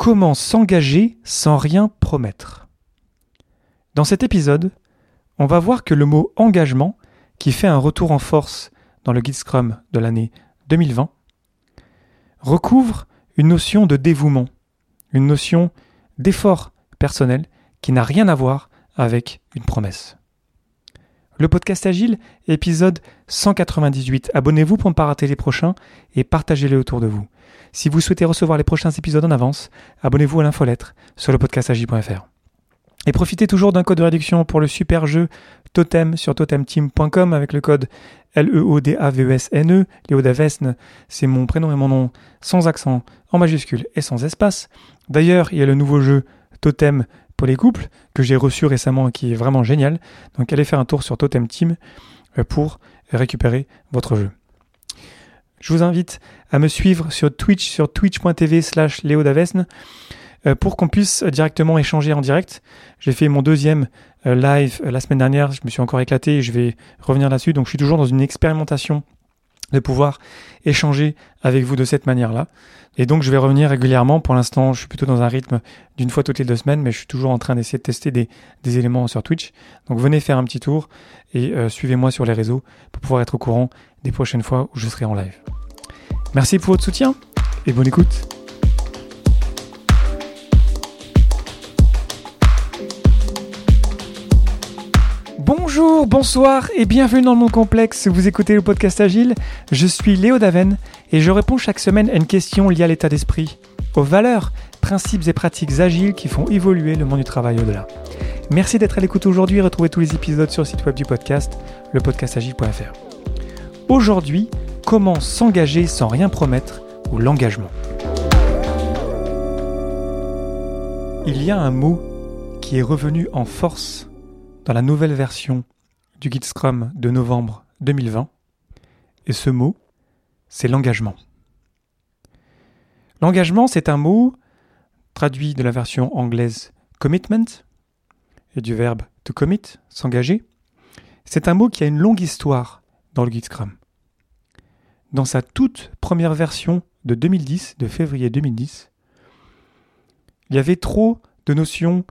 Comment s'engager sans rien promettre Dans cet épisode, on va voir que le mot engagement, qui fait un retour en force dans le guide Scrum de l'année 2020, recouvre une notion de dévouement, une notion d'effort personnel qui n'a rien à voir avec une promesse. Le podcast Agile, épisode 198. Abonnez-vous pour ne pas rater les prochains et partagez-les autour de vous. Si vous souhaitez recevoir les prochains épisodes en avance, abonnez-vous à l'infolettre sur le podcastagile.fr. Et profitez toujours d'un code de réduction pour le super jeu Totem sur totemteam.com avec le code L-E-O-D-A-V-E-S-N-E. Léo Davesne, c'est mon prénom et mon nom sans accent, en majuscule et sans espace. D'ailleurs, il y a le nouveau jeu Totem pour les couples que j'ai reçu récemment qui est vraiment génial. Donc allez faire un tour sur Totem Team euh, pour récupérer votre jeu. Je vous invite à me suivre sur Twitch, sur twitch.tv slash léodavesne, euh, pour qu'on puisse directement échanger en direct. J'ai fait mon deuxième euh, live la semaine dernière, je me suis encore éclaté et je vais revenir là-dessus. Donc je suis toujours dans une expérimentation de pouvoir échanger avec vous de cette manière-là. Et donc je vais revenir régulièrement. Pour l'instant, je suis plutôt dans un rythme d'une fois toutes les deux semaines, mais je suis toujours en train d'essayer de tester des, éléments sur Twitch. Donc venez faire un petit tour et suivez-moi sur les réseaux pour pouvoir être au courant des prochaines fois où je serai en live. Merci pour votre soutien et bonne écoute. Bonsoir et bienvenue dans le monde complexe. Vous écoutez le podcast Agile. Je suis Léo Daven et je réponds chaque semaine à une question liée à l'état d'esprit, aux valeurs, principes et pratiques agiles qui font évoluer le monde du travail au-delà. Merci d'être à l'écoute aujourd'hui. Retrouvez tous les épisodes sur le site web du podcast, lepodcastagile.fr. Aujourd'hui, Comment s'engager sans rien promettre ou l'engagement? Il y a un mot qui est revenu en force dans la nouvelle version du guide Scrum de novembre 2020, et ce mot, c'est l'engagement. L'engagement, c'est un mot traduit de la version anglaise commitment et du verbe to commit, s'engager. C'est un mot qui a une longue histoire dans le guide Scrum dans sa toute première version de 2010, de février 2010, il y avait trop de notions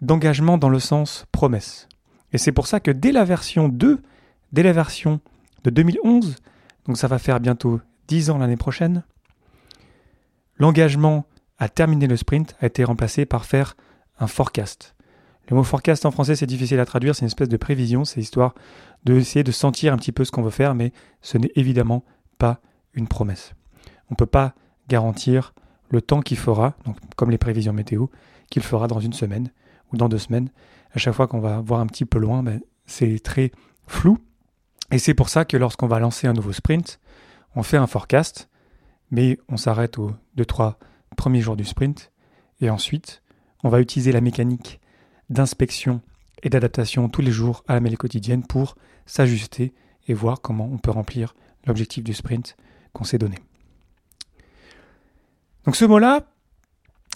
d'engagement dans le sens promesse. Et c'est pour ça que dès la version 2, dès la version de 2011, donc ça va faire bientôt 10 ans l'année prochaine, l'engagement à terminer le sprint a été remplacé par faire un forecast. Le mot forecast en français, c'est difficile à traduire, c'est une espèce de prévision, c'est histoire d'essayer de sentir un petit peu ce qu'on veut faire, mais ce n'est évidemment pas une promesse. On ne peut pas garantir le temps qu'il fera, donc comme les prévisions météo, qu'il fera dans une semaine ou dans deux semaines. À chaque fois qu'on va voir un petit peu loin, ben, c'est très flou. Et c'est pour ça que lorsqu'on va lancer un nouveau sprint, on fait un forecast, mais on s'arrête aux deux, trois premiers jours du sprint. Et ensuite, on va utiliser la mécanique d'inspection et d'adaptation tous les jours à la mêlée quotidienne pour s'ajuster et voir comment on peut remplir l'objectif du sprint qu'on s'est donné. Donc ce mot-là,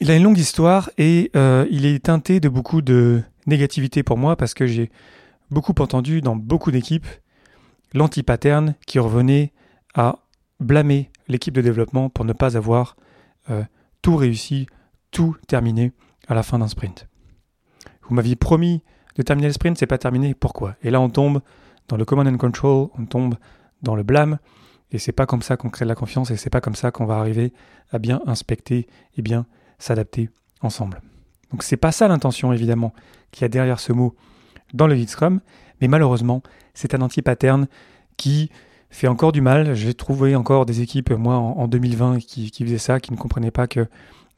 il a une longue histoire et euh, il est teinté de beaucoup de négativité pour moi parce que j'ai beaucoup entendu dans beaucoup d'équipes l'anti-pattern qui revenait à blâmer l'équipe de développement pour ne pas avoir euh, tout réussi, tout terminé à la fin d'un sprint. Vous m'aviez promis de terminer le sprint, c'est pas terminé, pourquoi? Et là on tombe dans le command and control, on tombe dans le blâme. Et c'est pas comme ça qu'on crée de la confiance et c'est pas comme ça qu'on va arriver à bien inspecter et bien s'adapter ensemble. Donc c'est pas ça l'intention évidemment qu'il y a derrière ce mot dans le lead Scrum, mais malheureusement c'est un anti-pattern qui fait encore du mal. J'ai trouvé encore des équipes, moi en, 2020, qui, faisaient ça, qui ne comprenaient pas que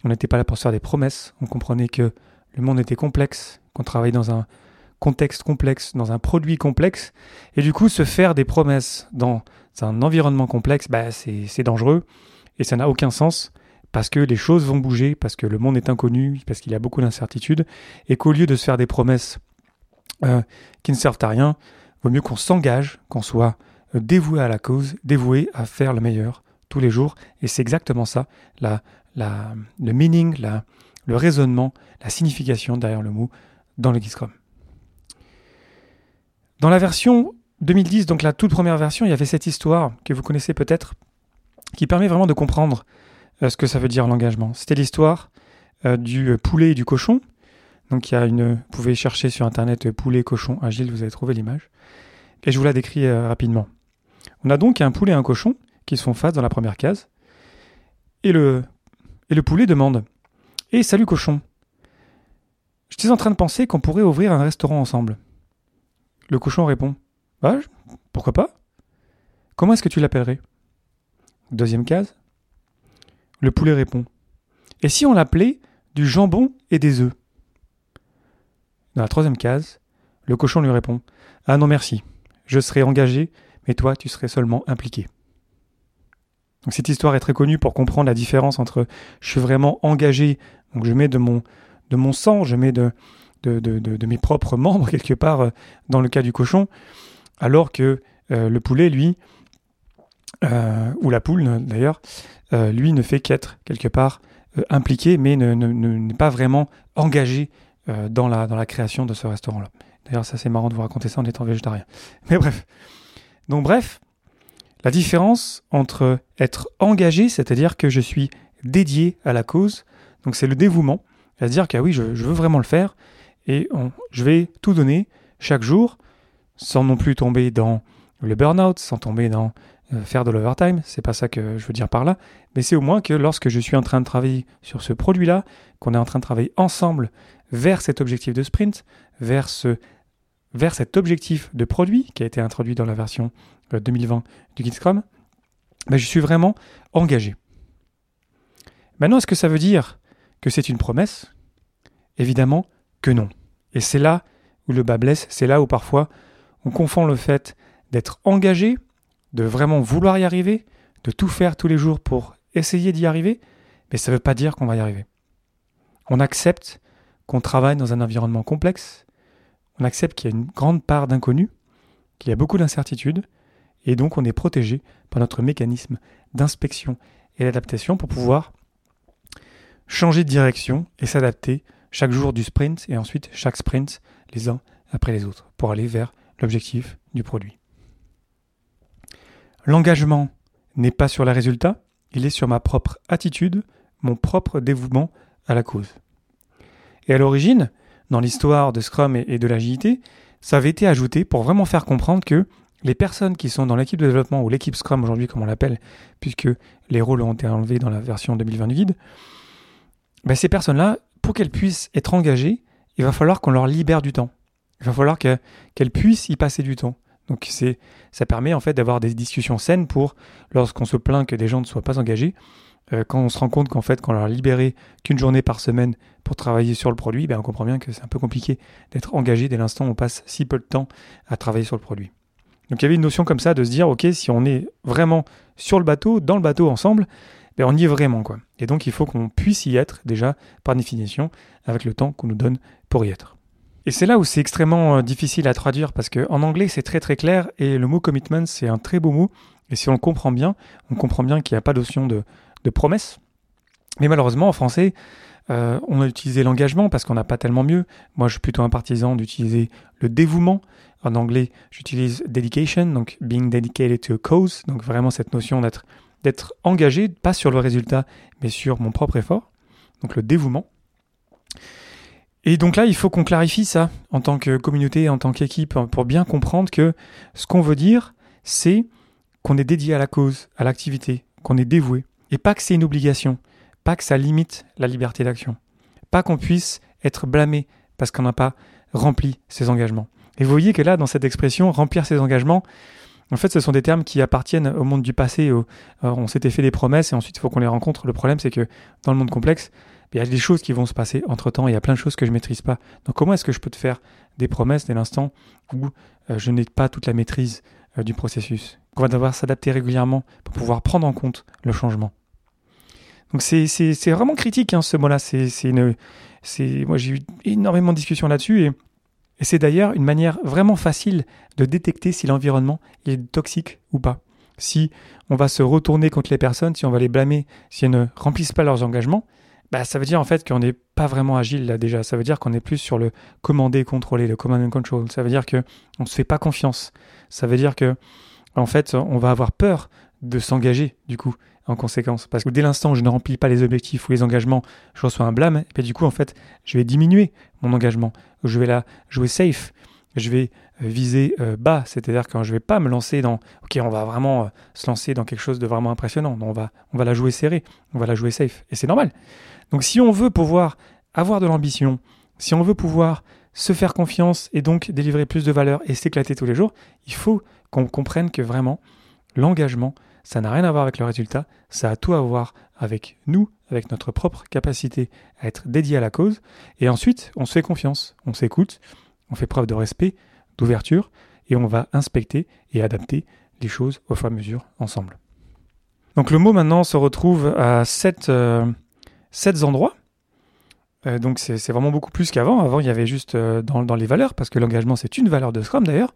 on n'était pas là pour faire des promesses, on comprenait que le monde était complexe, qu'on travaillait dans un contexte complexe, dans un produit complexe. Et du coup, se faire des promesses dans un environnement complexe, bah, c'est dangereux et ça n'a aucun sens parce que les choses vont bouger, parce que le monde est inconnu, parce qu'il y a beaucoup d'incertitudes, et qu'au lieu de se faire des promesses euh, qui ne servent à rien, vaut mieux qu'on s'engage, qu'on soit dévoué à la cause, dévoué à faire le meilleur tous les jours. Et c'est exactement ça, la, la, le meaning, la, le raisonnement, la signification derrière le mot dans le Scrum. Dans la version 2010, donc la toute première version, il y avait cette histoire que vous connaissez peut-être, qui permet vraiment de comprendre ce que ça veut dire l'engagement. C'était l'histoire euh, du poulet et du cochon. Donc il y a une, vous pouvez chercher sur internet poulet cochon agile, vous allez trouver l'image. Et je vous la décris rapidement. On a donc un poulet et un cochon qui sont face dans la première case. Et le, et le poulet demande Et salut cochon, J'étais en train de penser qu'on pourrait ouvrir un restaurant ensemble. Le cochon répond Bah, pourquoi pas? Comment est-ce que tu l'appellerais Deuxième case. Le poulet répond. Et si on l'appelait du jambon et des œufs? Dans la troisième case, le cochon lui répond. Ah non merci, je serai engagé, mais toi tu serais seulement impliqué. Cette histoire est très connue pour comprendre la différence entre je suis vraiment engagé, donc je mets de mon, de mon sang, je mets de, de, de, mes propres membres quelque part euh, dans le cas du cochon, alors que euh, le poulet, lui, euh, ou la poule d'ailleurs, lui ne fait qu'être quelque part impliqué, mais n'est ne, pas vraiment engagé dans, la, dans la création de ce restaurant-là. D'ailleurs, ça c'est marrant de vous raconter ça en étant végétarien. Mais bref. Donc bref, la différence entre être engagé, c'est-à-dire que je suis dédié à la cause, donc c'est le dévouement, à dire que ah oui, je, veux vraiment le faire et je vais tout donner chaque jour sans non plus tomber dans le burn-out, sans tomber dans euh, faire de l'overtime, c'est pas ça que je veux dire par là, mais c'est au moins que lorsque je suis en train de travailler sur ce produit-là, qu'on est en train de travailler ensemble vers cet objectif de sprint, vers, ce, cet objectif de produit qui a été introduit dans la version 2020 euh, du Git Scrum, ben je suis vraiment engagé. Maintenant, est-ce que ça veut dire que c'est une promesse? Évidemment que non. Et c'est là où le bas blesse, c'est là où parfois on confond le fait d'être engagé, de vraiment vouloir y arriver, de tout faire tous les jours pour essayer d'y arriver, mais ça ne veut pas dire qu'on va y arriver. On accepte qu'on travaille dans un environnement complexe, on accepte qu'il y a une grande part d'inconnu, qu'il y a beaucoup d'incertitudes, et donc on est protégé par notre mécanisme d'inspection et d'adaptation pour pouvoir changer de direction et s'adapter chaque jour du sprint et ensuite chaque sprint les uns après les autres pour aller vers l'objectif du produit. L'engagement n'est pas sur les résultats, il est sur ma propre attitude, mon propre dévouement à la cause. Et à l'origine, dans l'histoire de Scrum et de l'agilité, ça avait été ajouté pour vraiment faire comprendre que les personnes qui sont dans l'équipe de développement ou l'équipe Scrum aujourd'hui comme on l'appelle, puisque les rôles ont été enlevés dans la version 2020 du guide, ben, ces personnes-là, pour qu'elles puissent être engagées, il va falloir qu'on leur libère du temps. Il va falloir qu'elles puissent y passer du temps. Donc c'est, ça permet en fait d'avoir des discussions saines pour, lorsqu'on se plaint que des gens ne soient pas engagés, euh, quand on se rend compte qu'en fait, qu'on leur a libéré qu'une journée par semaine pour travailler sur le produit, ben on comprend bien que c'est un peu compliqué d'être engagé dès l'instant où on passe si peu de temps à travailler sur le produit. Donc il y avait une notion comme ça de se dire, ok, si on est vraiment sur le bateau, dans le bateau ensemble, ben, on y est vraiment quoi. Et donc il faut qu'on puisse y être déjà par définition avec le temps qu'on nous donne pour y être. Et c'est là où c'est extrêmement euh, difficile à traduire parce qu'en anglais c'est très très clair et le mot commitment c'est un très beau mot et si on le comprend bien, on comprend bien qu'il n'y a pas d'option de, de promesse. Mais malheureusement en français, euh, on a utilisé l'engagement parce qu'on n'a pas tellement mieux. Moi je suis plutôt un partisan d'utiliser le dévouement. En anglais j'utilise dedication, donc being dedicated to a cause, donc vraiment cette notion d'être d'être engagé, pas sur le résultat, mais sur mon propre effort, donc le dévouement. Et donc là, il faut qu'on clarifie ça en tant que communauté, en tant qu'équipe, pour bien comprendre que ce qu'on veut dire, c'est qu'on est dédié à la cause, à l'activité, qu'on est dévoué. Et pas que c'est une obligation, pas que ça limite la liberté d'action, pas qu'on puisse être blâmé parce qu'on n'a pas rempli ses engagements. Et vous voyez que là, dans cette expression, remplir ses engagements, en fait, ce sont des termes qui appartiennent au monde du passé. on s'était fait des promesses et ensuite il faut qu'on les rencontre. Le problème, c'est que dans le monde complexe, il y a des choses qui vont se passer entre temps. Il y a plein de choses que je maîtrise pas. Donc, comment est-ce que je peux te faire des promesses dès l'instant où euh, je n'ai pas toute la maîtrise euh, du processus? On va devoir s'adapter régulièrement pour pouvoir prendre en compte le changement. Donc, c'est vraiment critique hein, ce mot-là. Moi j'ai eu énormément de discussions là-dessus et c'est d'ailleurs une manière vraiment facile de détecter si l'environnement est toxique ou pas. Si on va se retourner contre les personnes, si on va les blâmer, si elles ne remplissent pas leurs engagements, bah, ça veut dire en fait qu'on n'est pas vraiment agile là déjà. Ça veut dire qu'on est plus sur le commander, contrôler, le command and control. Ça veut dire qu'on ne se fait pas confiance. Ça veut dire que en fait on va avoir peur de s'engager du coup en conséquence. Parce que dès l'instant où je ne remplis pas les objectifs ou les engagements, je reçois un blâme. Et puis du coup, en fait, je vais diminuer mon engagement. Je vais là jouer safe. Je vais euh, viser euh, bas, c'est-à-dire que je ne vais pas me lancer dans OK, on va vraiment euh, se lancer dans quelque chose de vraiment impressionnant. On va on va la jouer serrée, on va la jouer safe. Et c'est normal. Donc si on veut pouvoir avoir de l'ambition, si on veut pouvoir se faire confiance et donc délivrer plus de valeur et s'éclater tous les jours, il faut qu'on comprenne que vraiment l'engagement, ça n'a rien à voir avec le résultat, ça a tout à voir avec nous, avec notre propre capacité à être dédié à la cause. Et ensuite on se fait confiance, on s'écoute, on fait preuve de respect, d'ouverture et on va inspecter et adapter les choses au fur et à mesure ensemble. Donc le mot maintenant se retrouve à sept, euh, endroits euh, donc c'est vraiment beaucoup plus qu'avant. Avant, il y avait juste euh, dans, les valeurs, parce que l'engagement c'est une valeur de Scrum d'ailleurs.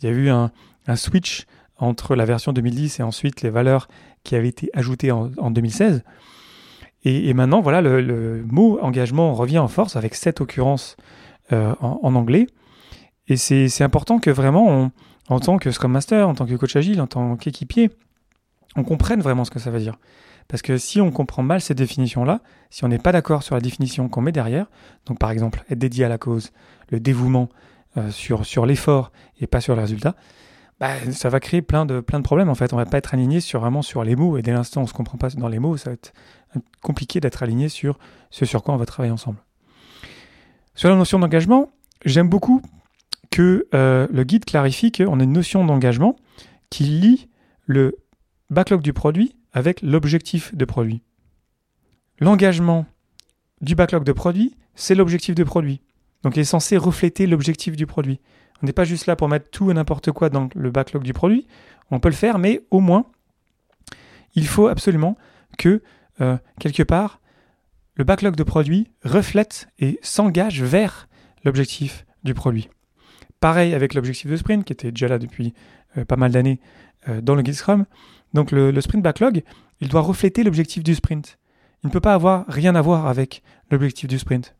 Il y a eu un, switch entre la version 2010 et ensuite les valeurs qui avaient été ajoutées en, 2016. Et, maintenant, voilà, le, mot engagement revient en force avec cette occurrence euh, en, anglais. Et c'est important que vraiment, en tant que Scrum Master, en tant que coach agile, en tant qu'équipier, on comprenne vraiment ce que ça veut dire. Parce que si on comprend mal ces définitions-là, si on n'est pas d'accord sur la définition qu'on met derrière, donc par exemple être dédié à la cause, le dévouement euh, sur, sur l'effort et pas sur le résultat, bah, ça va créer plein de, plein de problèmes en fait. On va pas être aligné sur, vraiment sur les mots et dès l'instant où on se comprend pas dans les mots, ça va être compliqué d'être aligné sur ce sur quoi on va travailler ensemble. Sur la notion d'engagement, j'aime beaucoup que euh, le guide clarifie qu'on a une notion d'engagement qui lie le backlog du produit avec l'objectif de produit. L'engagement du backlog de produit, c'est l'objectif de produit. Donc il est censé refléter l'objectif du produit. On n'est pas juste là pour mettre tout et n'importe quoi dans le backlog du produit. On peut le faire, mais au moins, il faut absolument que, euh, quelque part, le backlog de produit reflète et s'engage vers l'objectif du produit. Pareil avec l'objectif de sprint, qui était déjà là depuis euh, pas mal d'années euh, dans le Guide Scrum. Donc le, sprint backlog, il doit refléter l'objectif du sprint. Il ne peut pas avoir rien à voir avec l'objectif du sprint.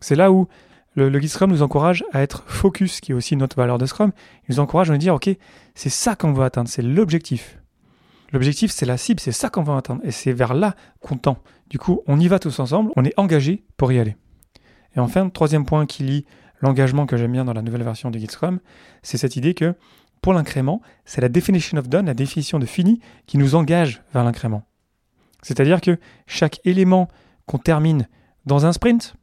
C'est là où le, le, Scrum nous encourage à être focus, qui est aussi notre valeur de Scrum. Il nous encourage à nous dire, OK, c'est ça qu'on veut atteindre, c'est l'objectif. L'objectif, c'est la cible, c'est ça qu'on veut atteindre. Et c'est vers là qu'on tend. Du coup, on y va tous ensemble, on est engagé pour y aller. Et enfin, troisième point qui lie l'engagement que j'aime bien dans la nouvelle version du Guide Scrum, c'est cette idée que pour l'incrément, c'est la definition of done, la définition de fini, qui nous engage vers l'incrément. C'est-à-dire que chaque élément qu'on termine dans un sprint,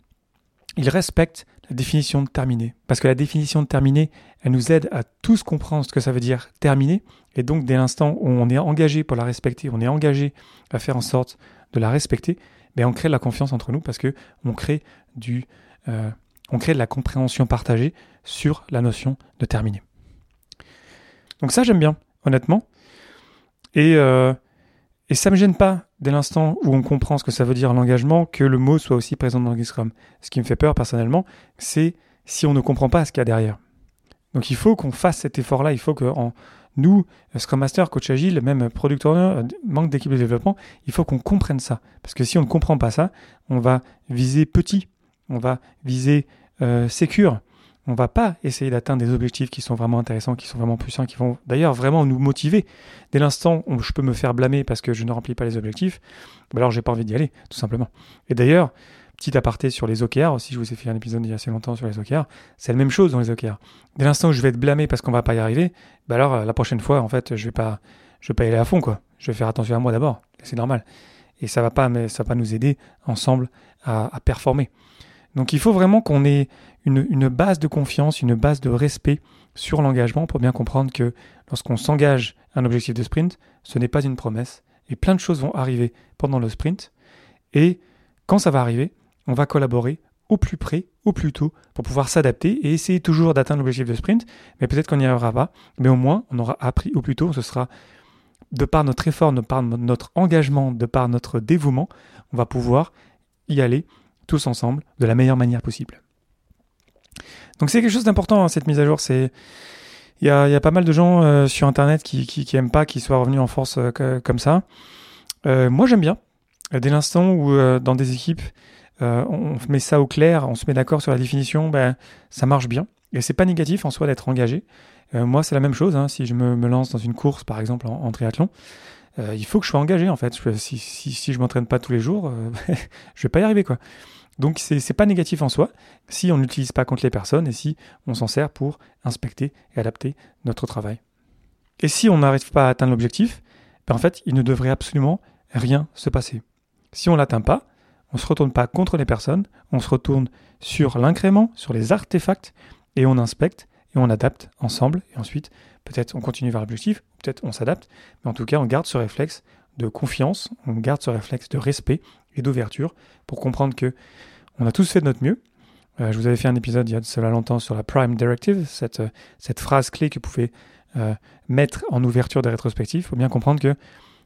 il respecte la définition de terminé. Parce que la définition de terminé, elle nous aide à tous comprendre ce que ça veut dire terminer. Et donc, dès l'instant où on est engagé pour la respecter, on est engagé à faire en sorte de la respecter, ben on crée de la confiance entre nous parce que on crée du, euh, on crée de la compréhension partagée sur la notion de terminer. Donc ça, j'aime bien, honnêtement. Et, euh, et ça me gêne pas, dès l'instant où on comprend ce que ça veut dire l'engagement, que le mot soit aussi présent dans le Scrum. Ce qui me fait peur, personnellement, c'est si on ne comprend pas ce qu'il y a derrière. Donc il faut qu'on fasse cet effort-là, il faut que nous, Scrum Master, Coach Agile, même Product Owner, euh, manque d'équipe de développement, il faut qu'on comprenne ça. Parce que si on ne comprend pas ça, on va viser petit, on va viser euh, sécure, on va pas essayer d'atteindre des objectifs qui sont vraiment intéressants, qui sont vraiment puissants, qui vont d'ailleurs vraiment nous motiver. Dès l'instant où je peux me faire blâmer parce que je ne remplis pas les objectifs, bah alors j'ai pas envie d'y aller, tout simplement. Et d'ailleurs, petit aparté sur les OKR, aussi je vous ai fait un épisode il y a assez longtemps sur les OKR, c'est la même chose dans les OKR. Dès l'instant où je vais être blâmé parce qu'on va pas y arriver, bah alors euh, la prochaine fois, en fait, je vais pas, je vais pas y aller à fond, quoi. Je vais faire attention à moi d'abord, c'est normal. Et ça va pas, mais ça va pas nous aider ensemble à performer. Donc il faut vraiment qu'on ait une, base de confiance, une base de respect sur l'engagement pour bien comprendre que lorsqu'on s'engage à un objectif de sprint, ce n'est pas une promesse et plein de choses vont arriver pendant le sprint. Et quand ça va arriver, on va collaborer au plus près, au plus tôt, pour pouvoir s'adapter et essayer toujours d'atteindre l'objectif de sprint. Mais peut-être qu'on n'y arrivera pas, mais au moins on aura appris au plus tôt. Ce sera de par notre effort, de par notre engagement, de par notre dévouement, on va pouvoir y aller tous ensemble de la meilleure manière possible. Donc c'est quelque chose d'important hein, cette mise à jour. C'est il y a, pas mal de gens euh, sur internet qui, qui, pas qu'ils soient revenus en force euh, comme ça. Euh, moi j'aime bien. Dès l'instant où dans des équipes on met ça au clair, on se met d'accord sur la définition, ben ça marche bien. Et c'est pas négatif en soi d'être engagé. Moi, c'est la même chose. Hein. Si je me, lance dans une course, par exemple, en, triathlon, il faut que je sois engagé, en fait. si, si, si je m'entraîne pas tous les jours, je vais pas y arriver, quoi. Donc c'est n'est pas négatif en soi si on n'utilise pas contre les personnes et si on s'en sert pour inspecter et adapter notre travail. Et si on n'arrive pas à atteindre l'objectif, ben en fait, il ne devrait absolument rien se passer. Si on ne l'atteint pas, on ne se retourne pas contre les personnes, on se retourne sur l'incrément, sur les artefacts, et on inspecte et on adapte ensemble. Et ensuite, peut-être on continue vers l'objectif, peut-être on s'adapte, mais en tout cas, on garde ce réflexe de confiance, on garde ce réflexe de respect et d'ouverture pour comprendre que on a tous fait de notre mieux. Euh, je vous avais fait un épisode il y a cela longtemps sur la Prime Directive, cette, euh, phrase clé que vous pouvez euh, mettre en ouverture des rétrospectives. Il faut bien comprendre que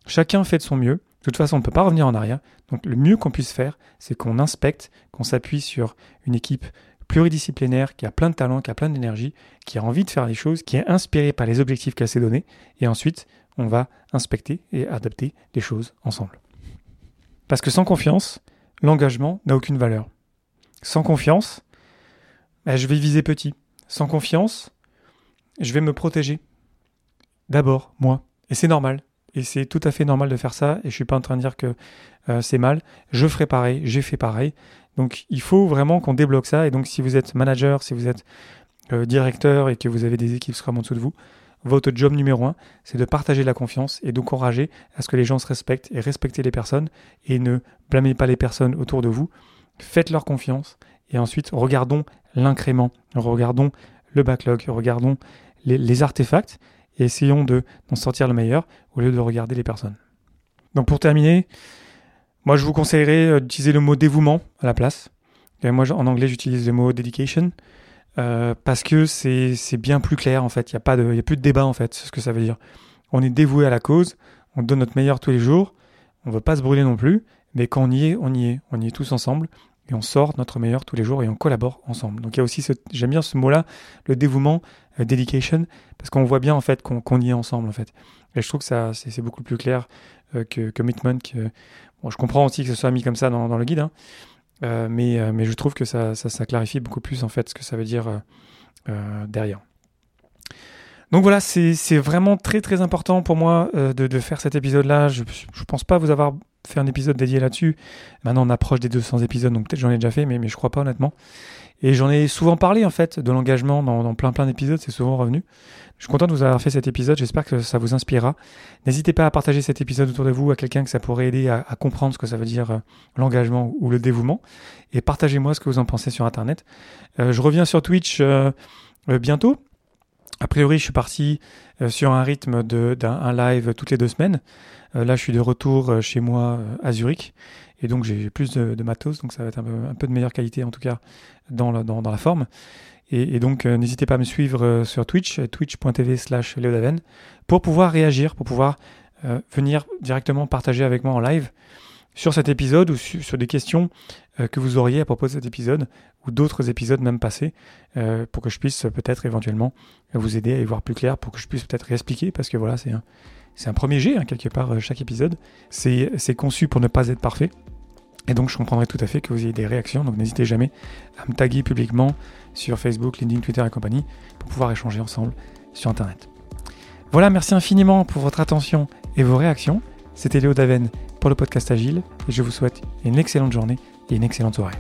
chacun fait de son mieux. De toute façon, on ne peut pas revenir en arrière. Donc le mieux qu'on puisse faire, c'est qu'on inspecte, qu'on s'appuie sur une équipe pluridisciplinaire qui a plein de talent, qui a plein d'énergie, qui a envie de faire les choses, qui est inspirée par les objectifs qu'elle s'est donnés. Et ensuite, on va inspecter et adapter les choses ensemble. Parce que sans confiance, l'engagement n'a aucune valeur. Sans confiance, ben, je vais viser petit. Sans confiance, je vais me protéger. D'abord, moi. Et c'est normal. Et c'est tout à fait normal de faire ça. Et je suis pas en train de dire que euh, c'est mal. Je ferai pareil. J'ai fait pareil. Donc, il faut vraiment qu'on débloque ça. Et donc, si vous êtes manager, si vous êtes euh, directeur et que vous avez des équipes Scrum en dessous de vous, votre job numéro un, c'est de partager la confiance et d'encourager à ce que les gens se respectent et respecter les personnes et ne blâmez pas les personnes autour de vous. Faites leur confiance et ensuite regardons l'incrément, regardons le backlog, regardons les, artefacts et essayons de d'en sortir le meilleur au lieu de regarder les personnes. Donc pour terminer, moi je vous conseillerais euh, d'utiliser le mot dévouement à la place. Et moi en anglais j'utilise le mot dedication. Euh, parce que c'est bien plus clair en fait. Il n'y a, pas de, a plus de débat en fait, c'est ce que ça veut dire. On est dévoué à la cause, on donne notre meilleur tous les jours, on ne veut pas se brûler non plus, mais quand on y est, on y est. On y est tous ensemble et on sort notre meilleur tous les jours et on collabore ensemble. Donc il y a aussi j'aime bien ce mot-là, le dévouement, dedication, parce qu'on voit bien en fait qu'on y est ensemble en fait. Et je trouve que ça c'est beaucoup plus clair euh, que commitment. Que, bon, je comprends aussi que ce soit mis comme ça dans, le guide, hein, euh, mais, euh, mais je trouve que ça, ça, clarifie beaucoup plus en fait ce que ça veut dire euh, derrière. Donc voilà, c'est vraiment très très important pour moi de, de, faire cet épisode-là. Je ne pense pas vous avoir fait un épisode dédié là-dessus. Maintenant on approche des 200 épisodes, donc peut-être j'en ai déjà fait, mais, je crois pas honnêtement. Et j'en ai souvent parlé en fait de l'engagement dans, plein plein d'épisodes, c'est souvent revenu. Je suis content de vous avoir fait cet épisode, j'espère que ça vous inspirera. N'hésitez pas à partager cet épisode autour de vous à quelqu'un que ça pourrait aider à, comprendre ce que ça veut dire euh, l'engagement ou le dévouement. Et partagez-moi ce que vous en pensez sur Internet. Euh, je reviens sur Twitch euh, bientôt. A priori, je suis parti sur un rythme d'un live toutes les deux semaines. là, je suis de retour chez moi à Zurich. Et donc j'ai plus de, matos, donc ça va être un peu, de meilleure qualité en tout cas dans la, forme. Et, donc euh, n'hésitez pas à me suivre euh, sur Twitch, twitch.tv slash leodaven, pour pouvoir réagir, pour pouvoir euh, venir directement partager avec moi en live sur cet épisode ou sur, des questions que vous auriez à propos de cet épisode ou d'autres épisodes même passés pour que je puisse peut-être éventuellement vous aider à y voir plus clair, pour que je puisse peut-être réexpliquer parce que voilà, c'est un, c'est premier jet, hein, quelque part, euh, chaque épisode. C'est conçu pour ne pas être parfait. Et donc, je comprendrai tout à fait que vous ayez des réactions. Donc, n'hésitez jamais à me taguer publiquement sur Facebook, LinkedIn, Twitter et compagnie pour pouvoir échanger ensemble sur Internet. Voilà, merci infiniment pour votre attention et vos réactions. C'était Léo Daven pour le podcast Agile et je vous souhaite une excellente journée et une excellente soirée.